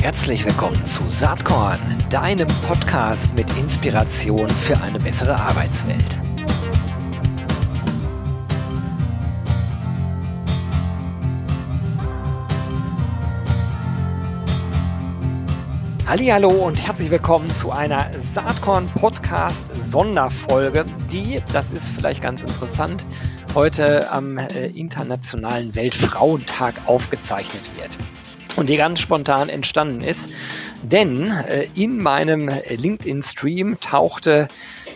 Herzlich willkommen zu Saatkorn, deinem Podcast mit Inspiration für eine bessere Arbeitswelt. Hallo und herzlich willkommen zu einer Saatkorn Podcast Sonderfolge, die, das ist vielleicht ganz interessant, heute am äh, Internationalen Weltfrauentag aufgezeichnet wird und die ganz spontan entstanden ist. Denn äh, in meinem LinkedIn-Stream tauchte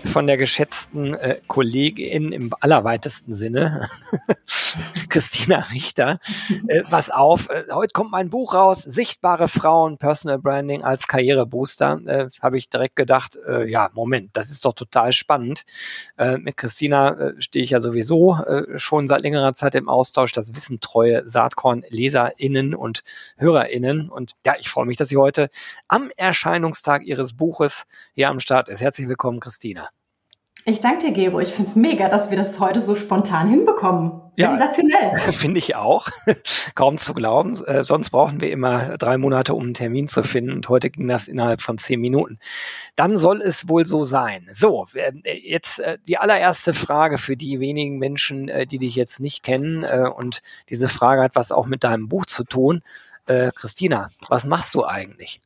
von der geschätzten äh, Kollegin im allerweitesten Sinne, Christina Richter, äh, was auf. Äh, heute kommt mein Buch raus, Sichtbare Frauen, Personal Branding als Karrierebooster. Äh, Habe ich direkt gedacht, äh, ja, Moment, das ist doch total spannend. Äh, mit Christina äh, stehe ich ja sowieso äh, schon seit längerer Zeit im Austausch. Das wissen treue Saatkorn-LeserInnen und HörerInnen. Und ja, ich freue mich, dass sie heute am Erscheinungstag ihres Buches hier am Start ist. Herzlich willkommen, Christina. Ich danke dir, Gebo. Ich finde es mega, dass wir das heute so spontan hinbekommen. Sensationell. Ja, finde ich auch. Kaum zu glauben. Äh, sonst brauchen wir immer drei Monate, um einen Termin zu finden. Und heute ging das innerhalb von zehn Minuten. Dann soll es wohl so sein. So, äh, jetzt äh, die allererste Frage für die wenigen Menschen, äh, die dich jetzt nicht kennen. Äh, und diese Frage hat was auch mit deinem Buch zu tun. Äh, Christina, was machst du eigentlich?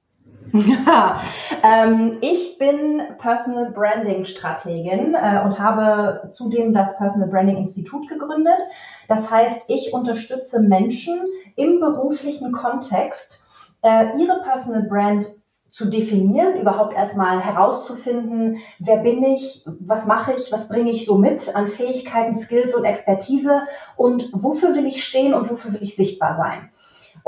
Ja, ähm, ich bin Personal Branding Strategin äh, und habe zudem das Personal Branding Institut gegründet. Das heißt, ich unterstütze Menschen im beruflichen Kontext, äh, ihre Personal Brand zu definieren, überhaupt erstmal herauszufinden, wer bin ich, was mache ich, was bringe ich so mit an Fähigkeiten, Skills und Expertise und wofür will ich stehen und wofür will ich sichtbar sein.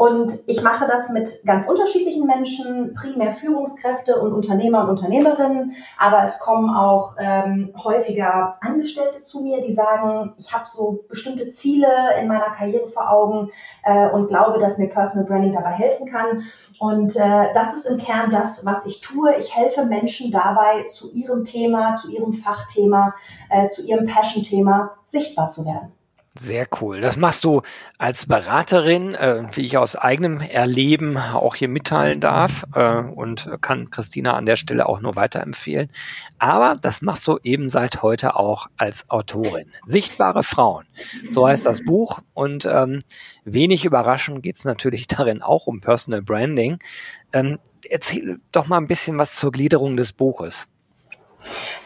Und ich mache das mit ganz unterschiedlichen Menschen, primär Führungskräfte und Unternehmer und Unternehmerinnen, aber es kommen auch ähm, häufiger Angestellte zu mir, die sagen, ich habe so bestimmte Ziele in meiner Karriere vor Augen äh, und glaube, dass mir Personal Branding dabei helfen kann. Und äh, das ist im Kern das, was ich tue. Ich helfe Menschen dabei, zu ihrem Thema, zu ihrem Fachthema, äh, zu ihrem Passion-Thema sichtbar zu werden. Sehr cool. Das machst du als Beraterin, äh, wie ich aus eigenem Erleben auch hier mitteilen darf äh, und kann Christina an der Stelle auch nur weiterempfehlen. Aber das machst du eben seit heute auch als Autorin. Sichtbare Frauen, so heißt das Buch. Und ähm, wenig überraschend geht es natürlich darin auch um Personal Branding. Ähm, erzähl doch mal ein bisschen was zur Gliederung des Buches.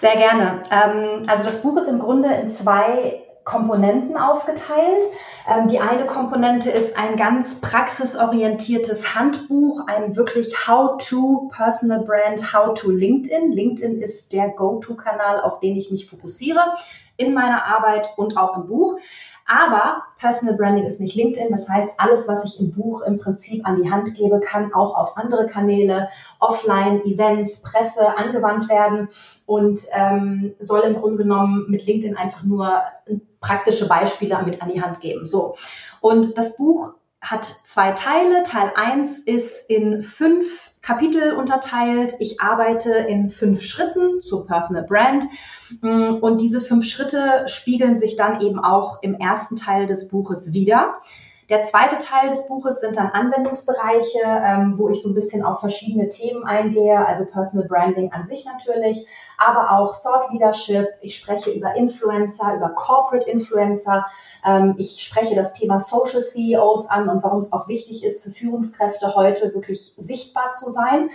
Sehr gerne. Ähm, also das Buch ist im Grunde in zwei Komponenten aufgeteilt. Ähm, die eine Komponente ist ein ganz praxisorientiertes Handbuch, ein wirklich How-to Personal Brand, How-to LinkedIn. LinkedIn ist der Go-to-Kanal, auf den ich mich fokussiere in meiner Arbeit und auch im Buch. Aber Personal Branding ist nicht LinkedIn. Das heißt, alles, was ich im Buch im Prinzip an die Hand gebe, kann auch auf andere Kanäle, Offline, Events, Presse angewandt werden und ähm, soll im Grunde genommen mit LinkedIn einfach nur praktische Beispiele mit an die Hand geben. So. Und das Buch hat zwei Teile. Teil 1 ist in fünf Kapitel unterteilt. Ich arbeite in fünf Schritten zur Personal Brand. Mm, und diese fünf Schritte spiegeln sich dann eben auch im ersten Teil des Buches wieder. Der zweite Teil des Buches sind dann Anwendungsbereiche, ähm, wo ich so ein bisschen auf verschiedene Themen eingehe, also Personal Branding an sich natürlich, aber auch Thought Leadership. Ich spreche über Influencer, über Corporate Influencer. Ähm, ich spreche das Thema Social CEOs an und warum es auch wichtig ist, für Führungskräfte heute wirklich sichtbar zu sein.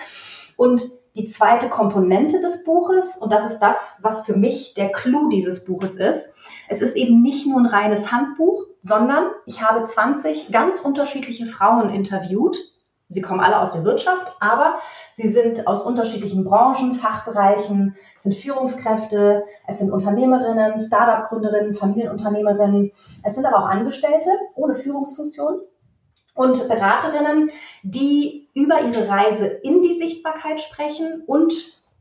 Und die zweite Komponente des Buches, und das ist das, was für mich der Clou dieses Buches ist, es ist eben nicht nur ein reines Handbuch, sondern ich habe 20 ganz unterschiedliche Frauen interviewt. Sie kommen alle aus der Wirtschaft, aber sie sind aus unterschiedlichen Branchen, Fachbereichen, es sind Führungskräfte, es sind Unternehmerinnen, Startup-Gründerinnen, Familienunternehmerinnen, es sind aber auch Angestellte ohne Führungsfunktion und Beraterinnen, die über ihre Reise in die Sichtbarkeit sprechen und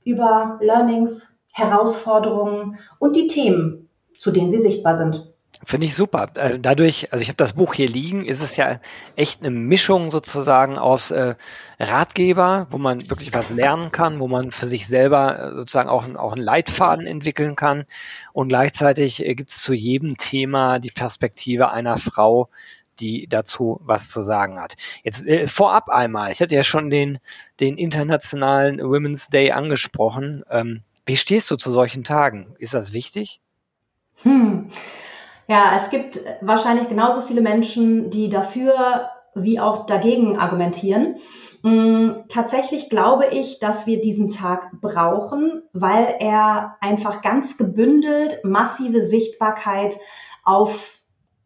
über Learnings, Herausforderungen und die Themen, zu denen sie sichtbar sind. Finde ich super. Äh, dadurch, also ich habe das Buch hier liegen, ist es ja echt eine Mischung sozusagen aus äh, Ratgeber, wo man wirklich was lernen kann, wo man für sich selber äh, sozusagen auch, auch einen Leitfaden entwickeln kann. Und gleichzeitig äh, gibt es zu jedem Thema die Perspektive einer Frau, die dazu was zu sagen hat. Jetzt äh, vorab einmal, ich hatte ja schon den, den internationalen Women's Day angesprochen. Ähm, wie stehst du zu solchen Tagen? Ist das wichtig? Hm. Ja, es gibt wahrscheinlich genauso viele Menschen, die dafür wie auch dagegen argumentieren. Hm, tatsächlich glaube ich, dass wir diesen Tag brauchen, weil er einfach ganz gebündelt massive Sichtbarkeit auf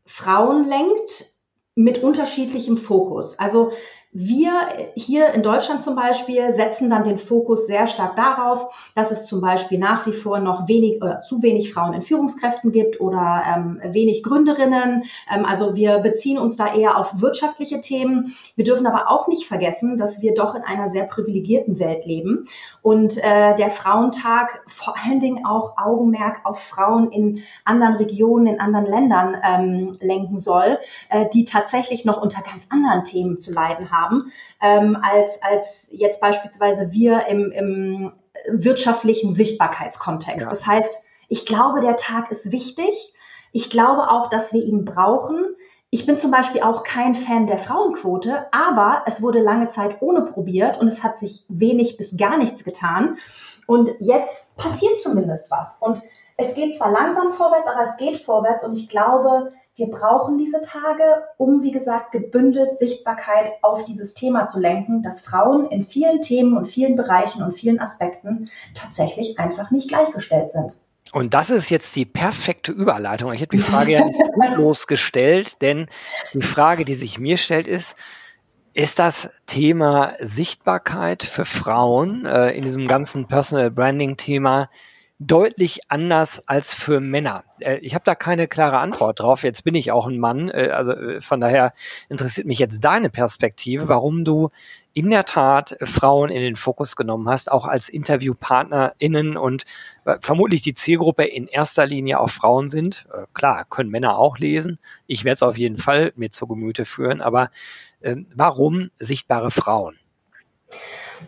Frauen lenkt mit unterschiedlichem Fokus. Also wir hier in Deutschland zum Beispiel setzen dann den Fokus sehr stark darauf, dass es zum Beispiel nach wie vor noch wenig oder zu wenig Frauen in Führungskräften gibt oder ähm, wenig Gründerinnen. Ähm, also wir beziehen uns da eher auf wirtschaftliche Themen. Wir dürfen aber auch nicht vergessen, dass wir doch in einer sehr privilegierten Welt leben und äh, der Frauentag vor allen Dingen auch Augenmerk auf Frauen in anderen Regionen, in anderen Ländern ähm, lenken soll, äh, die tatsächlich noch unter ganz anderen Themen zu leiden haben haben, ähm, als, als jetzt beispielsweise wir im, im wirtschaftlichen Sichtbarkeitskontext. Ja. Das heißt, ich glaube, der Tag ist wichtig. Ich glaube auch, dass wir ihn brauchen. Ich bin zum Beispiel auch kein Fan der Frauenquote, aber es wurde lange Zeit ohne probiert und es hat sich wenig bis gar nichts getan. Und jetzt passiert zumindest was. Und es geht zwar langsam vorwärts, aber es geht vorwärts. Und ich glaube, wir brauchen diese Tage, um, wie gesagt, gebündelt Sichtbarkeit auf dieses Thema zu lenken, dass Frauen in vielen Themen und vielen Bereichen und vielen Aspekten tatsächlich einfach nicht gleichgestellt sind. Und das ist jetzt die perfekte Überleitung. Ich hätte die Frage ja nicht losgestellt, denn die Frage, die sich mir stellt, ist, ist das Thema Sichtbarkeit für Frauen äh, in diesem ganzen Personal Branding Thema deutlich anders als für Männer. Äh, ich habe da keine klare Antwort drauf. Jetzt bin ich auch ein Mann, äh, also äh, von daher interessiert mich jetzt deine Perspektive, warum du in der Tat Frauen in den Fokus genommen hast, auch als InterviewpartnerInnen und vermutlich die Zielgruppe in erster Linie auch Frauen sind. Klar, können Männer auch lesen. Ich werde es auf jeden Fall mir zu Gemüte führen, aber warum sichtbare Frauen?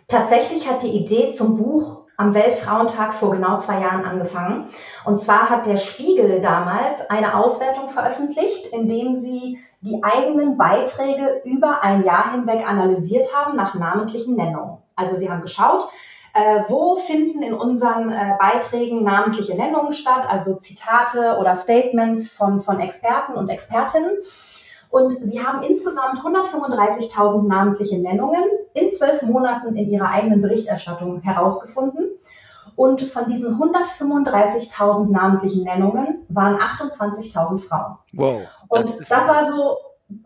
Tatsächlich hat die Idee zum Buch am Weltfrauentag vor genau zwei Jahren angefangen. Und zwar hat der Spiegel damals eine Auswertung veröffentlicht, in dem sie die eigenen Beiträge über ein Jahr hinweg analysiert haben nach namentlichen Nennungen. Also sie haben geschaut, äh, wo finden in unseren äh, Beiträgen namentliche Nennungen statt, also Zitate oder Statements von, von Experten und Expertinnen. Und sie haben insgesamt 135.000 namentliche Nennungen in zwölf Monaten in ihrer eigenen Berichterstattung herausgefunden. Und von diesen 135.000 namentlichen Nennungen waren 28.000 Frauen. Wow. Und das, das war so,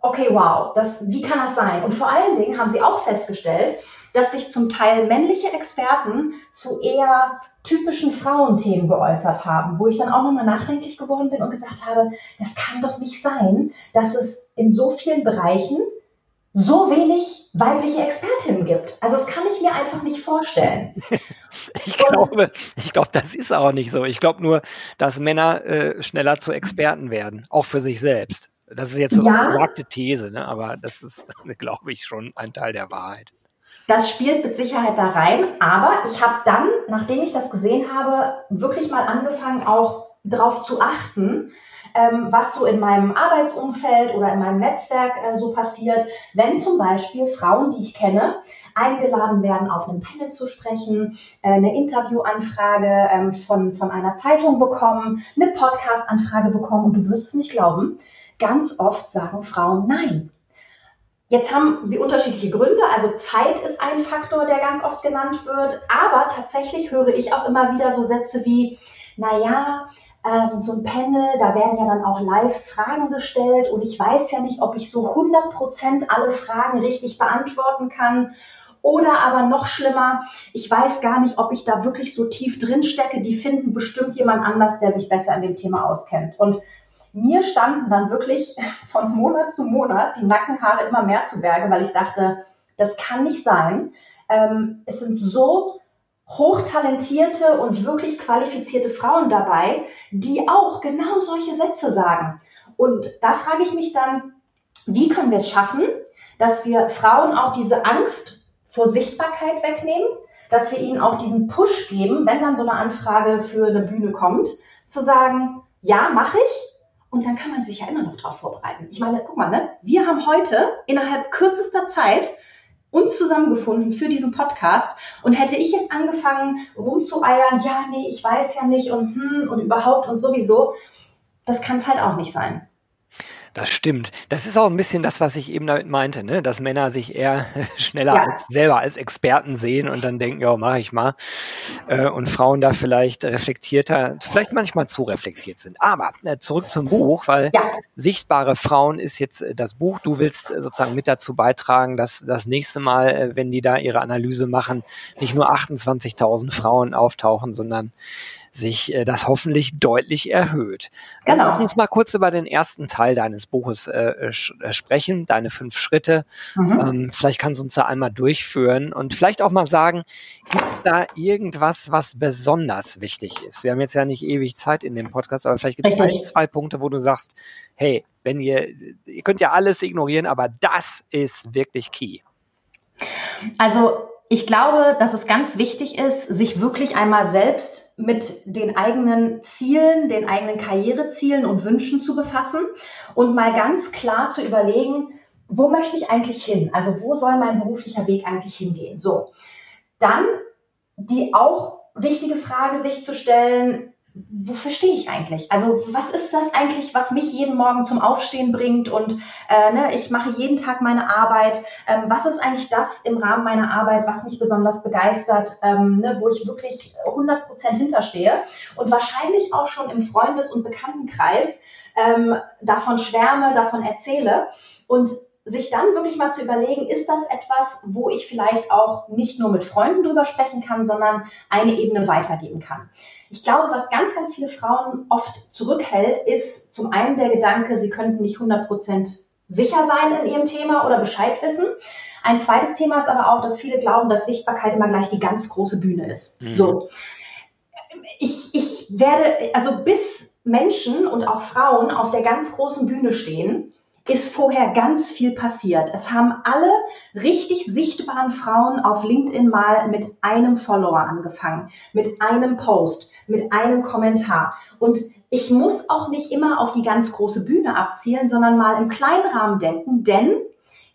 okay, wow, das, wie kann das sein? Und vor allen Dingen haben sie auch festgestellt, dass sich zum Teil männliche Experten zu eher typischen Frauenthemen geäußert haben, wo ich dann auch nochmal nachdenklich geworden bin und gesagt habe, das kann doch nicht sein, dass es in so vielen Bereichen so wenig weibliche Expertinnen gibt. Also das kann ich mir einfach nicht vorstellen. ich glaube, ich glaube, das ist auch nicht so. Ich glaube nur, dass Männer äh, schneller zu Experten werden, auch für sich selbst. Das ist jetzt so ja, eine gewagte These, ne? aber das ist, glaube ich, schon ein Teil der Wahrheit. Das spielt mit Sicherheit da rein, aber ich habe dann, nachdem ich das gesehen habe, wirklich mal angefangen, auch darauf zu achten, ähm, was so in meinem Arbeitsumfeld oder in meinem Netzwerk äh, so passiert, wenn zum Beispiel Frauen, die ich kenne, eingeladen werden, auf einem Panel zu sprechen, äh, eine Interviewanfrage ähm, von, von einer Zeitung bekommen, eine Podcast-Anfrage bekommen und du wirst es nicht glauben, ganz oft sagen Frauen Nein. Jetzt haben sie unterschiedliche Gründe. Also Zeit ist ein Faktor, der ganz oft genannt wird. Aber tatsächlich höre ich auch immer wieder so Sätze wie, naja, ähm, so ein Panel, da werden ja dann auch live Fragen gestellt und ich weiß ja nicht, ob ich so 100% alle Fragen richtig beantworten kann. Oder aber noch schlimmer, ich weiß gar nicht, ob ich da wirklich so tief drin stecke. Die finden bestimmt jemand anders, der sich besser in dem Thema auskennt. Und mir standen dann wirklich von Monat zu Monat die Nackenhaare immer mehr zu Berge, weil ich dachte, das kann nicht sein. Ähm, es sind so hochtalentierte und wirklich qualifizierte Frauen dabei, die auch genau solche Sätze sagen. Und da frage ich mich dann, wie können wir es schaffen, dass wir Frauen auch diese Angst vor Sichtbarkeit wegnehmen, dass wir ihnen auch diesen Push geben, wenn dann so eine Anfrage für eine Bühne kommt, zu sagen, ja, mache ich, Und dann kann man sich ja immer noch darauf vorbereiten. Ich meine, guck mal, ne? wir haben heute innerhalb kürzester Zeit uns zusammengefunden für diesen Podcast und hätte ich jetzt angefangen rumzueiern, ja, nee, ich weiß ja nicht und hm und überhaupt und sowieso, das kann es halt auch nicht sein. Das stimmt. Das ist auch ein bisschen das, was ich eben damit meinte, ne? dass Männer sich eher schneller ja. als selber als Experten sehen und dann denken, ja, mache ich mal. Äh, und Frauen da vielleicht reflektierter, vielleicht manchmal zu reflektiert sind. Aber äh, zurück zum Buch, weil ja. sichtbare Frauen ist jetzt äh, das Buch. Du willst sozusagen mit dazu beitragen, dass das nächste Mal, wenn die da ihre Analyse machen, nicht nur 28.000 Frauen auftauchen, sondern sich äh, das hoffentlich deutlich erhöht. Genau. Lass uns mal kurz über den ersten Teil deines Buches äh, äh, sprechen, deine fünf Schritte. Mhm. Ähm, vielleicht kannst du uns da einmal durchführen und vielleicht auch mal sagen, gibt es da irgendwas, was besonders wichtig ist? Wir haben jetzt ja nicht ewig Zeit in dem Podcast, aber vielleicht gibt es ein, zwei Punkte, wo du sagst, hey, wenn ihr, ihr könnt ja alles ignorieren, aber das ist wirklich key. Also ich glaube, dass es ganz wichtig ist, sich wirklich einmal selbst mit den eigenen Zielen, den eigenen Karrierezielen und Wünschen zu befassen und mal ganz klar zu überlegen, wo möchte ich eigentlich hin? Also wo soll mein beruflicher Weg eigentlich hingehen? So. Dann die auch wichtige Frage sich zu stellen, wofür stehe ich eigentlich? Also was ist das eigentlich, was mich jeden Morgen zum Aufstehen bringt und äh, ne, ich mache jeden Tag meine Arbeit. Ähm, was ist eigentlich das im Rahmen meiner Arbeit, was mich besonders begeistert, ähm, ne, wo ich wirklich 100 Prozent hinterstehe und wahrscheinlich auch schon im Freundes- und Bekanntenkreis ähm, davon schwärme, davon erzähle und sich dann wirklich mal zu überlegen, ist das etwas, wo ich vielleicht auch nicht nur mit Freunden drüber sprechen kann, sondern eine Ebene weitergeben kann. Ich glaube, was ganz, ganz viele Frauen oft zurückhält, ist zum einen der Gedanke, sie könnten nicht 100 Prozent sicher sein in ihrem Thema oder Bescheid wissen. Ein zweites Thema ist aber auch, dass viele glauben, dass Sichtbarkeit immer gleich die ganz große Bühne ist. Mhm. So. Ich, ich werde, also bis Menschen und auch Frauen auf der ganz großen Bühne stehen, ist vorher ganz viel passiert. Es haben alle richtig sichtbaren Frauen auf LinkedIn mal mit einem Follower angefangen, mit einem Post, mit einem Kommentar. Und ich muss auch nicht immer auf die ganz große Bühne abzielen, sondern mal im kleinen Rahmen denken, denn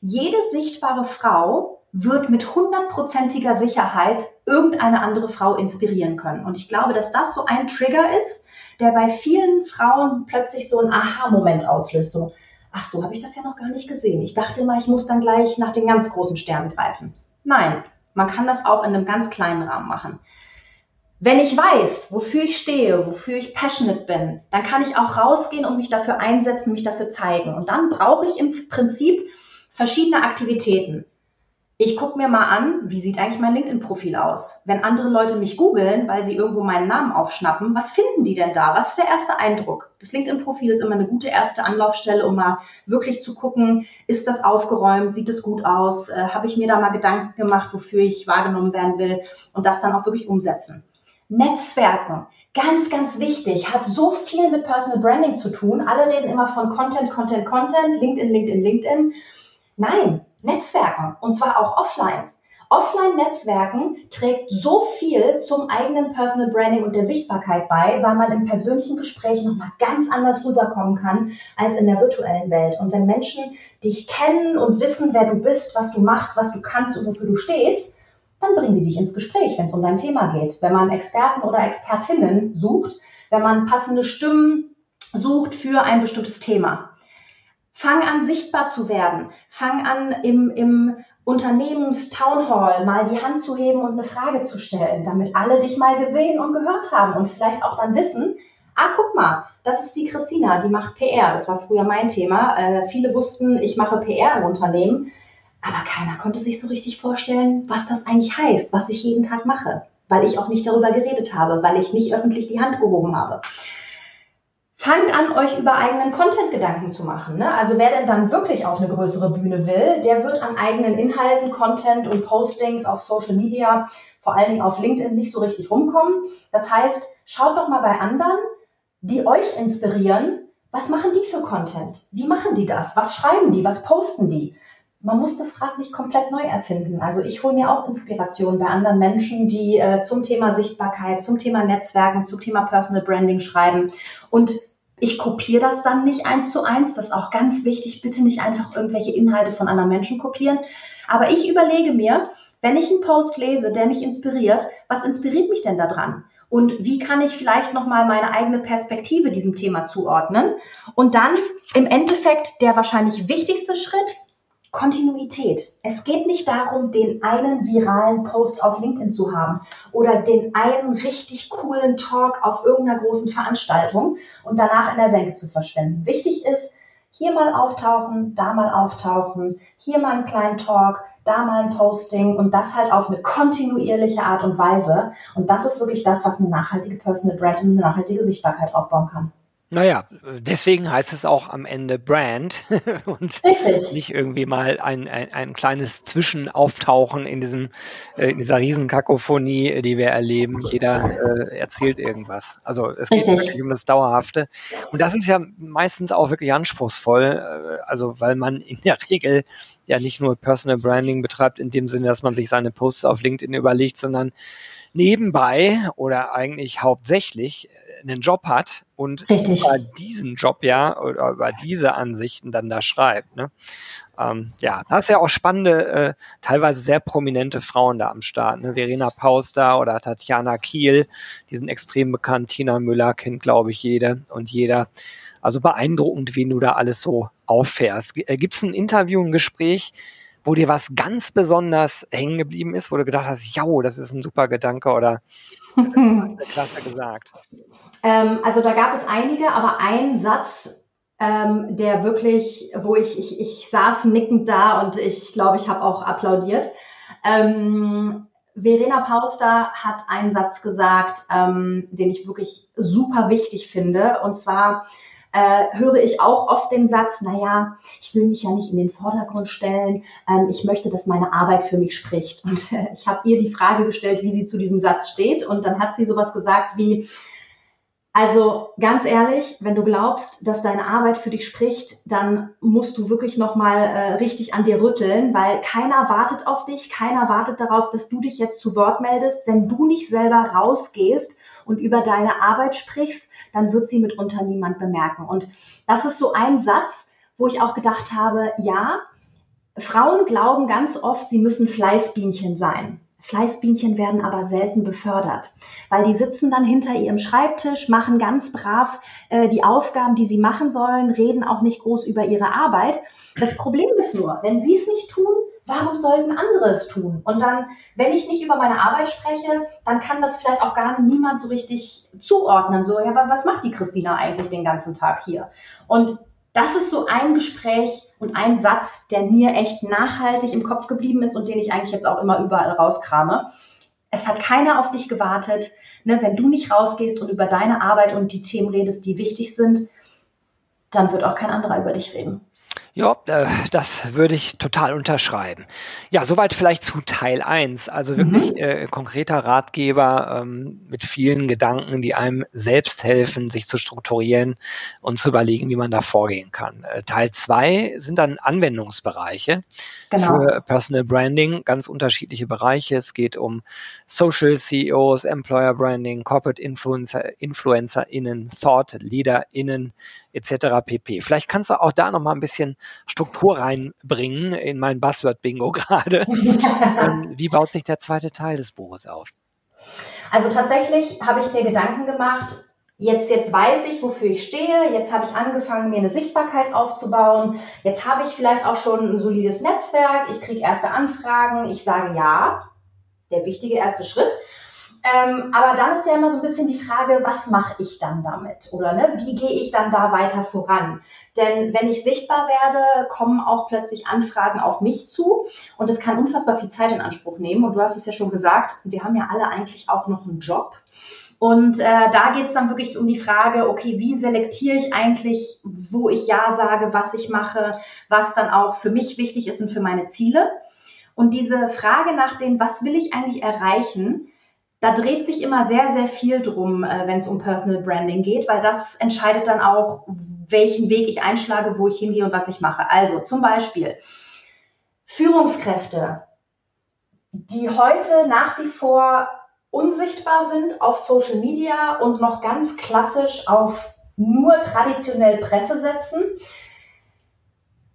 jede sichtbare Frau wird mit hundertprozentiger Sicherheit irgendeine andere Frau inspirieren können. Und ich glaube, dass das so ein Trigger ist, der bei vielen Frauen plötzlich so einen Aha-Moment auslöst. So, ach so, habe ich das ja noch gar nicht gesehen. Ich dachte immer, ich muss dann gleich nach den ganz großen Sternen greifen. Nein, man kann das auch in einem ganz kleinen Rahmen machen. Wenn ich weiß, wofür ich stehe, wofür ich passionate bin, dann kann ich auch rausgehen und mich dafür einsetzen, mich dafür zeigen. Und dann brauche ich im Prinzip verschiedene Aktivitäten ich gucke mir mal an, wie sieht eigentlich mein LinkedIn-Profil aus? Wenn andere Leute mich googeln, weil sie irgendwo meinen Namen aufschnappen, was finden die denn da? Was ist der erste Eindruck? Das LinkedIn-Profil ist immer eine gute erste Anlaufstelle, um mal wirklich zu gucken, ist das aufgeräumt, sieht es gut aus, äh, habe ich mir da mal Gedanken gemacht, wofür ich wahrgenommen werden will und das dann auch wirklich umsetzen. Netzwerken, ganz, ganz wichtig, hat so viel mit Personal Branding zu tun. Alle reden immer von Content, Content, Content, LinkedIn, LinkedIn, LinkedIn. Nein, Netzwerken und zwar auch offline. Offline-Netzwerken trägt so viel zum eigenen Personal Branding und der Sichtbarkeit bei, weil man im persönlichen Gespräch nochmal ganz anders rüberkommen kann als in der virtuellen Welt. Und wenn Menschen dich kennen und wissen, wer du bist, was du machst, was du kannst und wofür du stehst, dann bringen die dich ins Gespräch, wenn es um dein Thema geht. Wenn man Experten oder Expertinnen sucht, wenn man passende Stimmen sucht für ein bestimmtes Thema. Fang an, sichtbar zu werden. Fang an, im, im Unternehmens-Town Hall mal die Hand zu heben und eine Frage zu stellen, damit alle dich mal gesehen und gehört haben und vielleicht auch dann wissen, ah, guck mal, das ist die Christina, die macht PR. Das war früher mein Thema. Äh, viele wussten, ich mache PR im Unternehmen, aber keiner konnte sich so richtig vorstellen, was das eigentlich heißt, was ich jeden Tag mache, weil ich auch nicht darüber geredet habe, weil ich nicht öffentlich die Hand gehoben habe. Fangt an, euch über eigenen Content Gedanken zu machen. Ne? Also wer denn dann wirklich auf eine größere Bühne will, der wird an eigenen Inhalten, Content und Postings auf Social Media, vor allen Dingen auf LinkedIn, nicht so richtig rumkommen. Das heißt, schaut doch mal bei anderen, die euch inspirieren. Was machen die für Content? Wie machen die das? Was schreiben die? Was posten die? man muss das Rad nicht komplett neu erfinden. Also ich hole mir auch Inspiration bei anderen Menschen, die äh, zum Thema Sichtbarkeit, zum Thema Netzwerken, zum Thema Personal Branding schreiben. Und Ich kopiere das dann nicht eins zu eins. Das ist auch ganz wichtig. Bitte nicht einfach irgendwelche Inhalte von anderen Menschen kopieren. Aber ich überlege mir, wenn ich einen Post lese, der mich inspiriert, was inspiriert mich denn daran? Und wie kann ich vielleicht nochmal meine eigene Perspektive diesem Thema zuordnen? Und dann im Endeffekt der wahrscheinlich wichtigste Schritt, Kontinuität. Es geht nicht darum, den einen viralen Post auf LinkedIn zu haben oder den einen richtig coolen Talk auf irgendeiner großen Veranstaltung und danach in der Senke zu verschwenden. Wichtig ist, hier mal auftauchen, da mal auftauchen, hier mal einen kleinen Talk, da mal ein Posting und das halt auf eine kontinuierliche Art und Weise. Und das ist wirklich das, was eine nachhaltige Personal Brand und eine nachhaltige Sichtbarkeit aufbauen kann. Naja, deswegen heißt es auch am Ende Brand und Richtig. nicht irgendwie mal ein, ein, ein kleines Zwischenauftauchen in diesem äh, in dieser Riesenkakophonie, die wir erleben. Jeder äh, erzählt irgendwas. Also es Richtig. geht wirklich um das Dauerhafte. Und das ist ja meistens auch wirklich anspruchsvoll, äh, also weil man in der Regel ja nicht nur Personal Branding betreibt, in dem Sinne, dass man sich seine Posts auf LinkedIn überlegt, sondern nebenbei oder eigentlich hauptsächlich einen Job hat und Richtig. über diesen Job ja oder über diese Ansichten dann da schreibt. Ne? Ähm, ja, da ist ja auch spannende, äh, teilweise sehr prominente Frauen da am Start. Ne? Verena Pauster oder Tatjana Kiel, die sind extrem bekannt. Tina Müller kennt, glaube ich, jede und jeder. Also beeindruckend, wen du da alles so auffährst. Äh, Gibt es ein Interview, ein Gespräch, wo dir was ganz besonders hängen geblieben ist, wo du gedacht hast, ja, das ist ein super Gedanke oder klasse gesagt? Ähm, also da gab es einige, aber ein Satz, ähm, der wirklich, wo ich, ich, ich saß nickend da und ich glaube, ich habe auch applaudiert. Ähm, Verena Pauster hat einen Satz gesagt, ähm, den ich wirklich super wichtig finde. Und zwar äh, höre ich auch oft den Satz, naja, ich will mich ja nicht in den Vordergrund stellen, ähm, ich möchte, dass meine Arbeit für mich spricht. Und äh, ich habe ihr die Frage gestellt, wie sie zu diesem Satz steht. Und dann hat sie sowas gesagt wie, also ganz ehrlich, wenn du glaubst, dass deine Arbeit für dich spricht, dann musst du wirklich nochmal äh, richtig an dir rütteln, weil keiner wartet auf dich, keiner wartet darauf, dass du dich jetzt zu Wort meldest. Wenn du nicht selber rausgehst und über deine Arbeit sprichst, dann wird sie mitunter niemand bemerken. Und das ist so ein Satz, wo ich auch gedacht habe, ja, Frauen glauben ganz oft, sie müssen Fleißbienchen sein. Fleißbienchen werden aber selten befördert, weil die sitzen dann hinter ihrem Schreibtisch, machen ganz brav äh, die Aufgaben, die sie machen sollen, reden auch nicht groß über ihre Arbeit. Das Problem ist nur, wenn sie es nicht tun, warum sollten andere es tun? Und dann, wenn ich nicht über meine Arbeit spreche, dann kann das vielleicht auch gar niemand so richtig zuordnen. So, ja, aber was macht die Christina eigentlich den ganzen Tag hier? Und das ist so ein Gespräch und ein Satz, der mir echt nachhaltig im Kopf geblieben ist und den ich eigentlich jetzt auch immer überall rauskrame. Es hat keiner auf dich gewartet. Ne, wenn du nicht rausgehst und über deine Arbeit und die Themen redest, die wichtig sind, dann wird auch kein anderer über dich reden. Ja, äh, das würde ich total unterschreiben. Ja, soweit vielleicht zu Teil eins. Also wirklich mhm. äh, konkreter Ratgeber ähm, mit vielen Gedanken, die einem selbst helfen, sich zu strukturieren und zu überlegen, wie man da vorgehen kann. Äh, Teil zwei sind dann Anwendungsbereiche genau. für Personal Branding, ganz unterschiedliche Bereiche. Es geht um Social CEOs, Employer Branding, Corporate Influencer, InfluencerInnen, Thought LeaderInnen, etc. pp. Vielleicht kannst du auch da noch mal ein bisschen Struktur reinbringen in mein Buzzword-Bingo gerade. Ähm, wie baut sich der zweite Teil des Buches auf? Also tatsächlich habe ich mir Gedanken gemacht, Jetzt, jetzt weiß ich, wofür ich stehe. Jetzt habe ich angefangen, mir eine Sichtbarkeit aufzubauen. Jetzt habe ich vielleicht auch schon ein solides Netzwerk. Ich kriege erste Anfragen. Ich sage ja. Der wichtige erste Schritt. Ähm, aber dann ist ja immer so ein bisschen die Frage, was mache ich dann damit? Oder ne, wie gehe ich dann da weiter voran? Denn wenn ich sichtbar werde, kommen auch plötzlich Anfragen auf mich zu und es kann unfassbar viel Zeit in Anspruch nehmen. Und du hast es ja schon gesagt, wir haben ja alle eigentlich auch noch einen Job. Und äh, da geht es dann wirklich um die Frage, okay, wie selektiere ich eigentlich, wo ich Ja sage, was ich mache, was dann auch für mich wichtig ist und für meine Ziele. Und diese Frage nach dem, was will ich eigentlich erreichen, da dreht sich immer sehr, sehr viel drum, äh, wenn es um Personal Branding geht, weil das entscheidet dann auch, welchen Weg ich einschlage, wo ich hingehe und was ich mache. Also zum Beispiel Führungskräfte, die heute nach wie vor unsichtbar sind auf Social Media und noch ganz klassisch auf nur traditionell Presse setzen,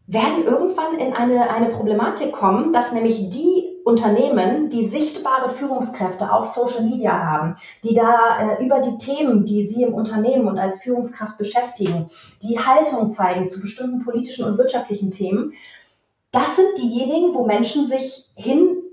werden irgendwann in eine, eine Problematik kommen, dass nämlich die Unternehmen, die sichtbare Führungskräfte auf Social Media haben, die da äh, über die Themen, die sie im Unternehmen und als Führungskraft beschäftigen, die Haltung zeigen zu bestimmten politischen und wirtschaftlichen Themen, das sind diejenigen, wo Menschen sich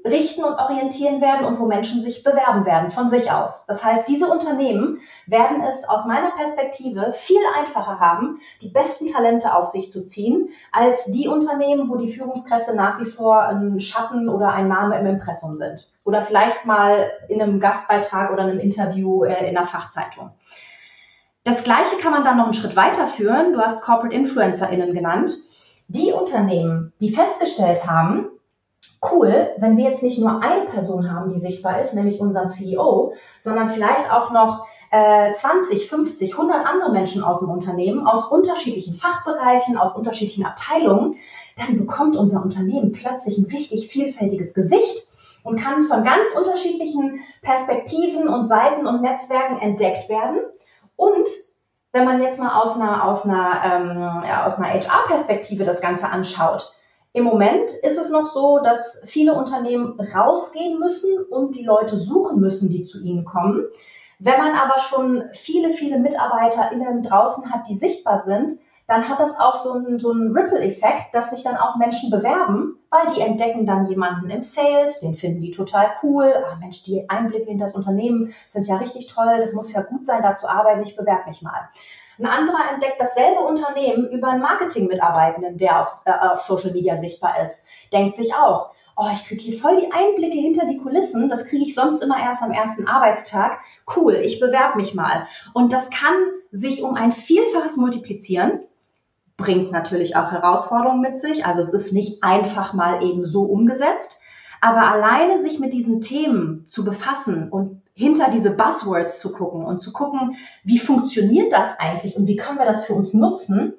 hinrichten und orientieren werden und wo Menschen sich bewerben werden von sich aus. Das heißt, diese Unternehmen werden es aus meiner Perspektive viel einfacher haben, die besten Talente auf sich zu ziehen, als die Unternehmen, wo die Führungskräfte nach wie vor ein Schatten oder ein Name im Impressum sind. Oder vielleicht mal in einem Gastbeitrag oder einem Interview äh, in einer Fachzeitung. Das Gleiche kann man dann noch einen Schritt weiterführen. Du hast Corporate InfluencerInnen genannt die Unternehmen, die festgestellt haben, cool, wenn wir jetzt nicht nur eine Person haben, die sichtbar ist, nämlich unseren CEO, sondern vielleicht auch noch äh, 20, 50, 100 andere Menschen aus dem Unternehmen, aus unterschiedlichen Fachbereichen, aus unterschiedlichen Abteilungen, dann bekommt unser Unternehmen plötzlich ein richtig vielfältiges Gesicht und kann von ganz unterschiedlichen Perspektiven und Seiten und Netzwerken entdeckt werden. Und wenn man jetzt mal aus einer, aus einer, ähm, ja, aus einer HR-Perspektive das Ganze anschaut, im Moment ist es noch so, dass viele Unternehmen rausgehen müssen und die Leute suchen müssen, die zu ihnen kommen. Wenn man aber schon viele, viele MitarbeiterInnen draußen hat, die sichtbar sind, dann hat das auch so einen, so einen Ripple-Effekt, dass sich dann auch Menschen bewerben, weil die entdecken dann jemanden im Sales, den finden die total cool. Ah Mensch, die Einblicke in das Unternehmen sind ja richtig toll, das muss ja gut sein, da zu arbeiten, ich bewerbe mich mal. Ein anderer entdeckt dasselbe Unternehmen über einen Marketing-Mitarbeitenden, der auf, äh, auf Social Media sichtbar ist. Denkt sich auch, oh, ich kriege hier voll die Einblicke hinter die Kulissen, das kriege ich sonst immer erst am ersten Arbeitstag. Cool, ich bewerbe mich mal. Und das kann sich um ein Vielfaches multiplizieren bringt natürlich auch Herausforderungen mit sich. Also es ist nicht einfach mal eben so umgesetzt. Aber alleine sich mit diesen Themen zu befassen und hinter diese Buzzwords zu gucken und zu gucken, wie funktioniert das eigentlich und wie können wir das für uns nutzen,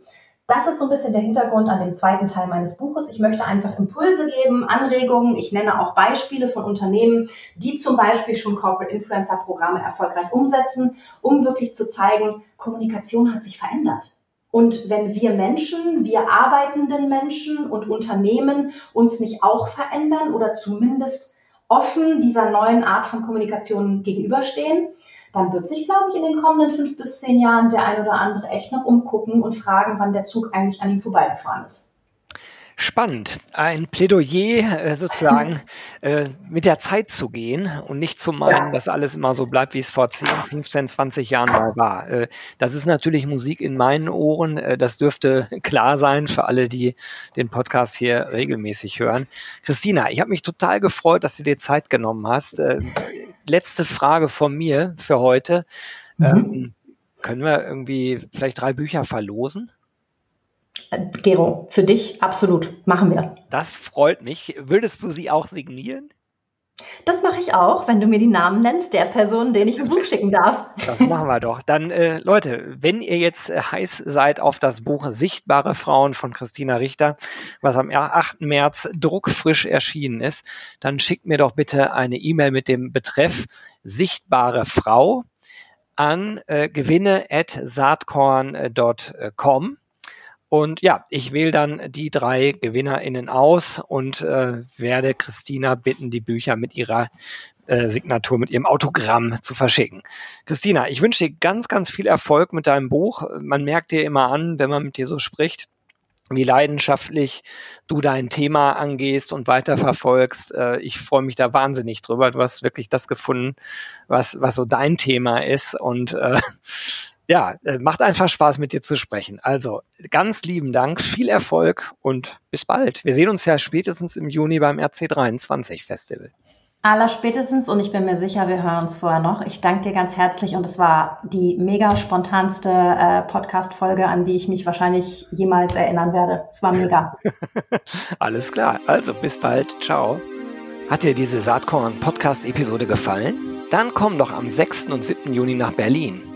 das ist so ein bisschen der Hintergrund an dem zweiten Teil meines Buches. Ich möchte einfach Impulse geben, Anregungen. Ich nenne auch Beispiele von Unternehmen, die zum Beispiel schon Corporate Influencer Programme erfolgreich umsetzen, um wirklich zu zeigen, Kommunikation hat sich verändert. Und wenn wir Menschen, wir arbeitenden Menschen und Unternehmen uns nicht auch verändern oder zumindest offen dieser neuen Art von Kommunikation gegenüberstehen, dann wird sich, glaube ich, in den kommenden fünf bis zehn Jahren der ein oder andere echt noch umgucken und fragen, wann der Zug eigentlich an ihm vorbeigefahren ist spannend, ein Plädoyer äh, sozusagen äh, mit der Zeit zu gehen und nicht zu meinen, dass alles immer so bleibt, wie es vor 10, 15, 20 Jahren mal war. Äh, das ist natürlich Musik in meinen Ohren. Das dürfte klar sein für alle, die den Podcast hier regelmäßig hören. Christina, ich habe mich total gefreut, dass du dir Zeit genommen hast. Letzte Frage von mir für heute. Mhm. Ähm, können wir irgendwie vielleicht drei Bücher verlosen? Gero, für dich absolut. Machen wir. Das freut mich. Würdest du sie auch signieren? Das mache ich auch, wenn du mir die Namen nennst der Person, den ich ein Buch schicken darf. Das machen wir doch. Dann, äh, Leute, wenn ihr jetzt äh, heiß seid auf das Buch Sichtbare Frauen von Christina Richter, was am 8. März druckfrisch erschienen ist, dann schickt mir doch bitte eine E-Mail mit dem Betreff Sichtbare Frau an äh, gewinne at saatkorn.com und ja, ich wähle dann die drei GewinnerInnen aus und äh, werde Christina bitten, die Bücher mit ihrer äh, Signatur, mit ihrem Autogramm zu verschicken. Christina, ich wünsche dir ganz, ganz viel Erfolg mit deinem Buch. Man merkt dir immer an, wenn man mit dir so spricht, wie leidenschaftlich du dein Thema angehst und weiterverfolgst. Äh, ich freue mich da wahnsinnig drüber. Du hast wirklich das gefunden, was, was so dein Thema ist. Und äh, ja, äh, macht einfach Spaß, mit dir zu sprechen. Also ganz lieben Dank, viel Erfolg und bis bald. Wir sehen uns ja spätestens im Juni beim RC23 Festival. Aller spätestens und ich bin mir sicher, wir hören uns vorher noch. Ich danke dir ganz herzlich und es war die mega spontanste äh, Podcast-Folge, an die ich mich wahrscheinlich jemals erinnern werde. Es war mega. Alles klar. Also bis bald. Ciao. Hat dir diese Saatkorn-Podcast-Episode gefallen? Dann komm doch am 6. und 7. Juni nach Berlin.